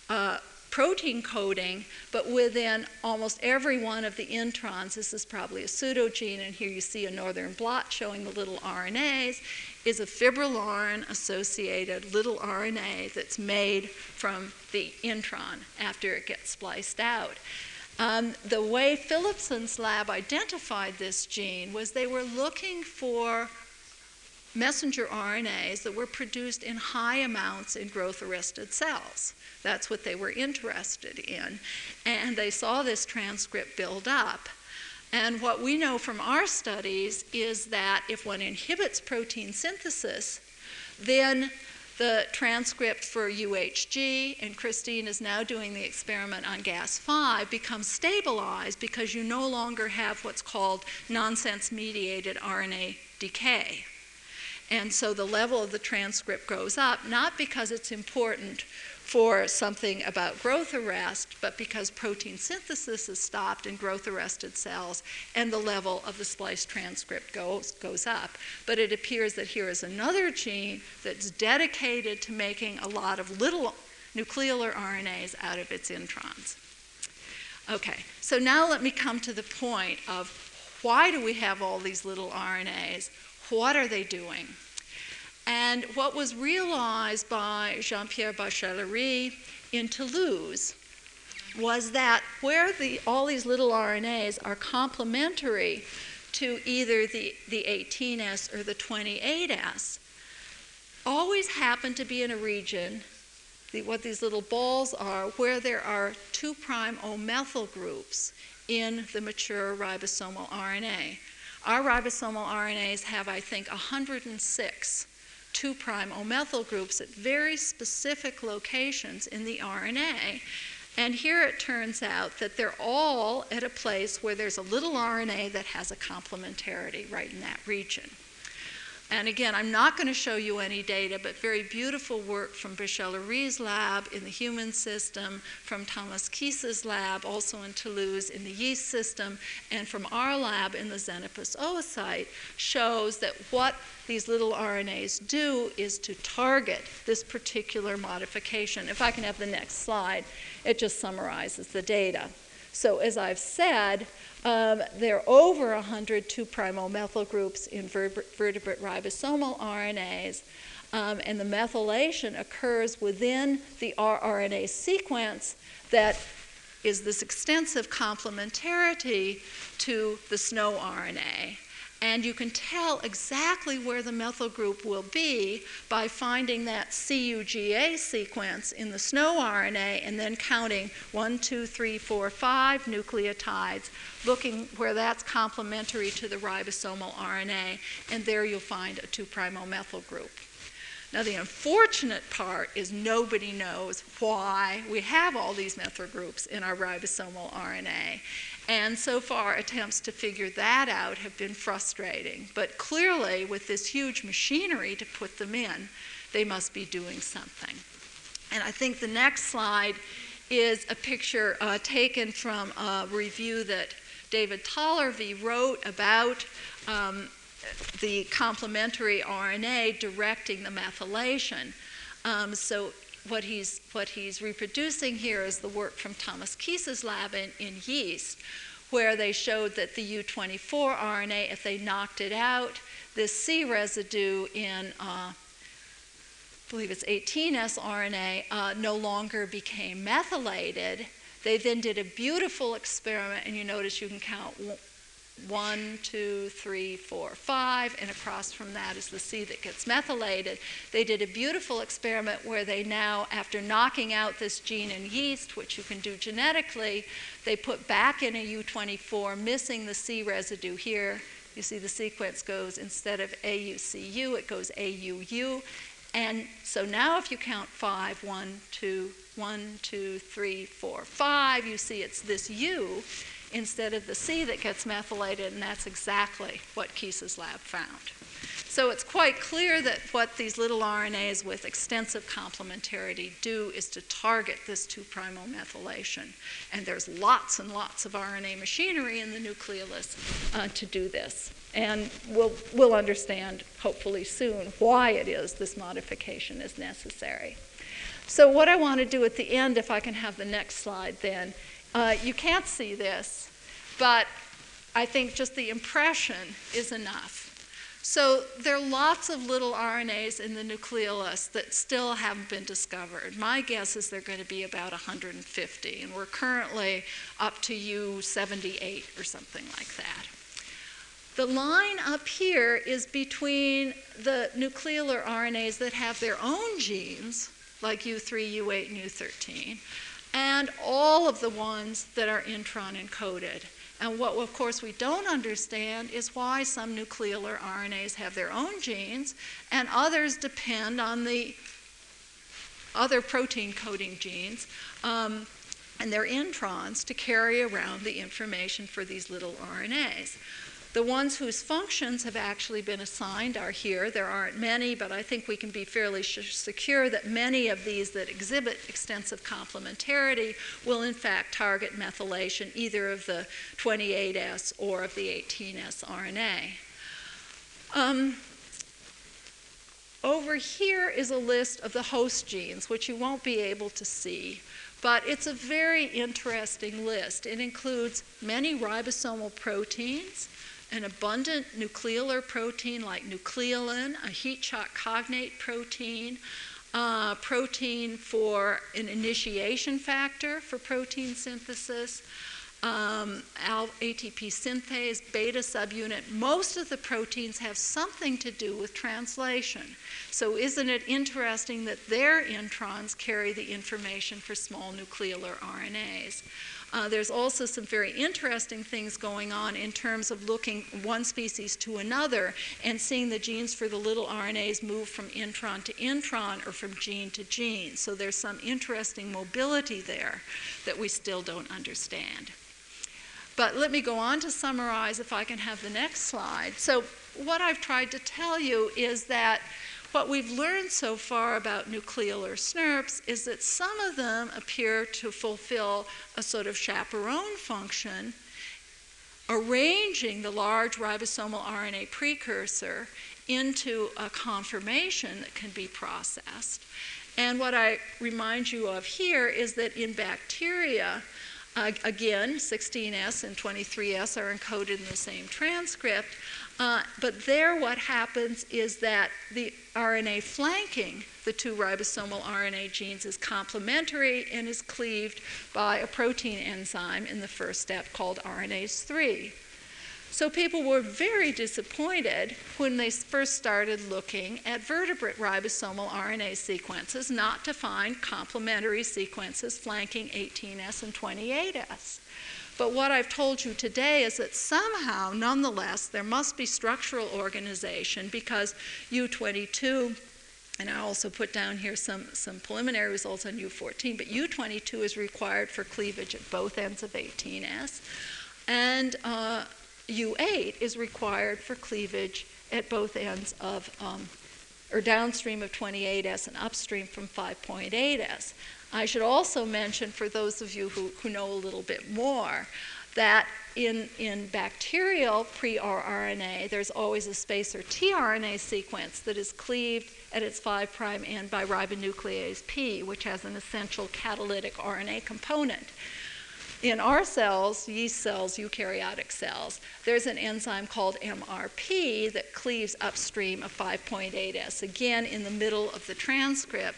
uh, protein coding, but within almost every one of the introns, this is probably a pseudogene, and here you see a northern blot showing the little RNAs, is a fibrillarin associated little RNA that's made from the intron after it gets spliced out. Um, the way Philipson's lab identified this gene was they were looking for messenger RNAs that were produced in high amounts in growth arrested cells. That's what they were interested in. And they saw this transcript build up. And what we know from our studies is that if one inhibits protein synthesis, then the transcript for UHG, and Christine is now doing the experiment on Gas5, becomes stabilized because you no longer have what's called nonsense mediated RNA decay. And so the level of the transcript goes up, not because it's important for something about growth arrest, but because protein synthesis is stopped in growth arrested cells and the level of the splice transcript goes, goes up. But it appears that here is another gene that's dedicated to making a lot of little nucleolar RNAs out of its introns. Okay, so now let me come to the point of why do we have all these little RNAs? What are they doing? And what was realized by Jean Pierre Bachelerie in Toulouse was that where the, all these little RNAs are complementary to either the, the 18S or the 28S, always happen to be in a region, the, what these little balls are, where there are 2' O methyl groups in the mature ribosomal RNA. Our ribosomal RNAs have, I think, 106 2' O methyl groups at very specific locations in the RNA. And here it turns out that they're all at a place where there's a little RNA that has a complementarity right in that region. And again, I'm not going to show you any data, but very beautiful work from Bachelerie's lab in the human system, from Thomas Kiss's lab, also in Toulouse in the yeast system, and from our lab in the Xenopus oocyte shows that what these little RNAs do is to target this particular modification. If I can have the next slide, it just summarizes the data. So as I've said, um, there are over 100 2' methyl groups in vertebrate ribosomal RNAs, um, and the methylation occurs within the rRNA sequence that is this extensive complementarity to the SNO RNA. And you can tell exactly where the methyl group will be by finding that CUGA sequence in the SNO RNA and then counting one, two, three, four, five nucleotides, looking where that's complementary to the ribosomal RNA, and there you'll find a 2' methyl group. Now, the unfortunate part is nobody knows why we have all these methyl groups in our ribosomal RNA. And so far, attempts to figure that out have been frustrating. But clearly, with this huge machinery to put them in, they must be doing something. And I think the next slide is a picture uh, taken from a review that David Tollervey wrote about um, the complementary RNA directing the methylation. Um, so what he's, what he's reproducing here is the work from Thomas Kiss's lab in, in yeast, where they showed that the U24 RNA, if they knocked it out, this C residue in, uh, I believe it's 18S RNA, uh, no longer became methylated. They then did a beautiful experiment, and you notice you can count one, two, three, four, five, and across from that is the C that gets methylated. They did a beautiful experiment where they now, after knocking out this gene in yeast, which you can do genetically, they put back in a U24, missing the C residue here. You see the sequence goes instead of AUCU, it goes AUU. And so now if you count five, one, two, one, two, three, four, five, you see it's this U instead of the C that gets methylated, and that's exactly what Kiss's lab found. So it's quite clear that what these little RNAs with extensive complementarity do is to target this 2' methylation. And there's lots and lots of RNA machinery in the nucleolus uh, to do this. And we'll, we'll understand, hopefully soon, why it is this modification is necessary. So what I want to do at the end, if I can have the next slide then, uh, you can't see this, but I think just the impression is enough. So there are lots of little RNAs in the nucleolus that still haven't been discovered. My guess is they're going to be about 150, and we're currently up to U78 or something like that. The line up here is between the nucleolar RNAs that have their own genes, like U3, U8, and U13, and all of the ones that are intron encoded. And what, of course, we don't understand is why some nucleolar RNAs have their own genes and others depend on the other protein coding genes. Um, and their introns to carry around the information for these little RNAs. The ones whose functions have actually been assigned are here. There aren't many, but I think we can be fairly secure that many of these that exhibit extensive complementarity will in fact target methylation either of the 28S or of the 18S RNA. Um, over here is a list of the host genes, which you won't be able to see. But it's a very interesting list. It includes many ribosomal proteins, an abundant nucleolar protein like nucleolin, a heat shock cognate protein, uh, protein for an initiation factor for protein synthesis, um, ATP synthase, beta subunit. Most of the proteins have something to do with translation. So, isn't it interesting that their introns carry the information for small nucleolar RNAs? Uh, there's also some very interesting things going on in terms of looking one species to another and seeing the genes for the little RNAs move from intron to intron or from gene to gene. So there's some interesting mobility there that we still don't understand. But let me go on to summarize if I can have the next slide. So, what I've tried to tell you is that what we've learned so far about nucleolar SNRPs is that some of them appear to fulfill a sort of chaperone function, arranging the large ribosomal RNA precursor into a conformation that can be processed. And what I remind you of here is that in bacteria, uh, again, 16S and 23S are encoded in the same transcript, uh, but there what happens is that the RNA flanking the two ribosomal RNA genes is complementary and is cleaved by a protein enzyme in the first step called RNase 3. So people were very disappointed when they first started looking at vertebrate ribosomal RNA sequences not to find complementary sequences flanking 18S and 28S. But what I've told you today is that somehow, nonetheless, there must be structural organization because U22 and I also put down here some, some preliminary results on U14, but U22 is required for cleavage at both ends of 18S. And uh, U8 is required for cleavage at both ends of, um, or downstream of 28S and upstream from 5.8S. I should also mention, for those of you who, who know a little bit more, that in, in bacterial pre rRNA, there's always a spacer tRNA sequence that is cleaved at its 5' end by ribonuclease P, which has an essential catalytic RNA component in our cells, yeast cells, eukaryotic cells, there's an enzyme called MRP that cleaves upstream of 5.8S, again in the middle of the transcript.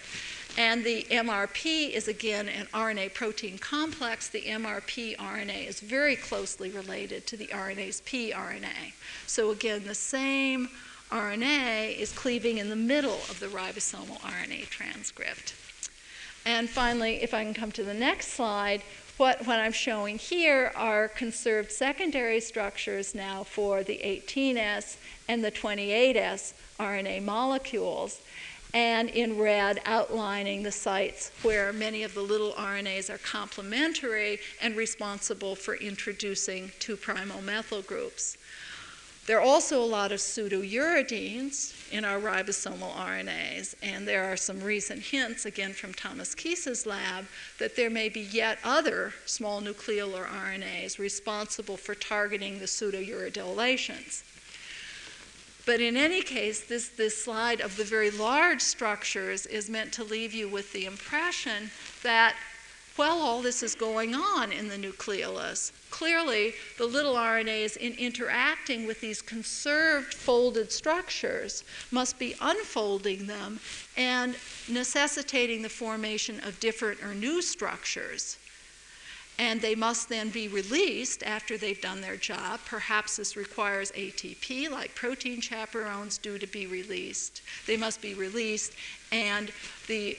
And the MRP is again an RNA protein complex. The MRP RNA is very closely related to the RNase P RNA. So, again, the same RNA is cleaving in the middle of the ribosomal RNA transcript. And finally, if I can come to the next slide, what, what I'm showing here are conserved secondary structures now for the 18S and the 28S RNA molecules, and in red outlining the sites where many of the little RNAs are complementary and responsible for introducing 2' methyl groups. There are also a lot of pseudouridines in our ribosomal RNAs, and there are some recent hints, again from Thomas Kiss's lab, that there may be yet other small nucleolar RNAs responsible for targeting the pseudouridylations. But in any case, this, this slide of the very large structures is meant to leave you with the impression that while all this is going on in the nucleolus, clearly the little RNAs, in interacting with these conserved folded structures, must be unfolding them and necessitating the formation of different or new structures. And they must then be released after they've done their job. Perhaps this requires ATP, like protein chaperones do to be released. They must be released, and the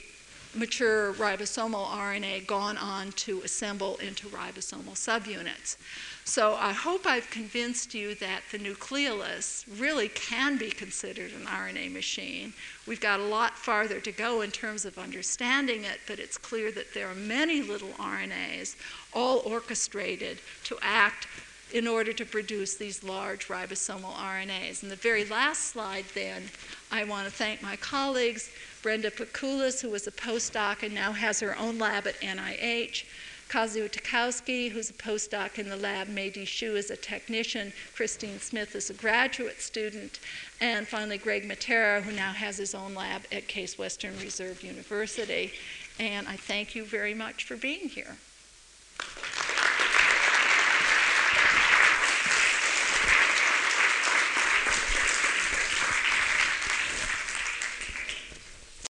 mature ribosomal RNA gone on to assemble into ribosomal subunits. So I hope I've convinced you that the nucleolus really can be considered an RNA machine. We've got a lot farther to go in terms of understanding it, but it's clear that there are many little RNAs all orchestrated to act in order to produce these large ribosomal RNAs. And the very last slide, then, I want to thank my colleagues, Brenda Peculis, who was a postdoc and now has her own lab at NIH, Kazio Tycowski, who's a postdoc in the lab, Meidi Shu is a technician, Christine Smith is a graduate student, and finally Greg Matera, who now has his own lab at Case Western Reserve University. And I thank you very much for being here.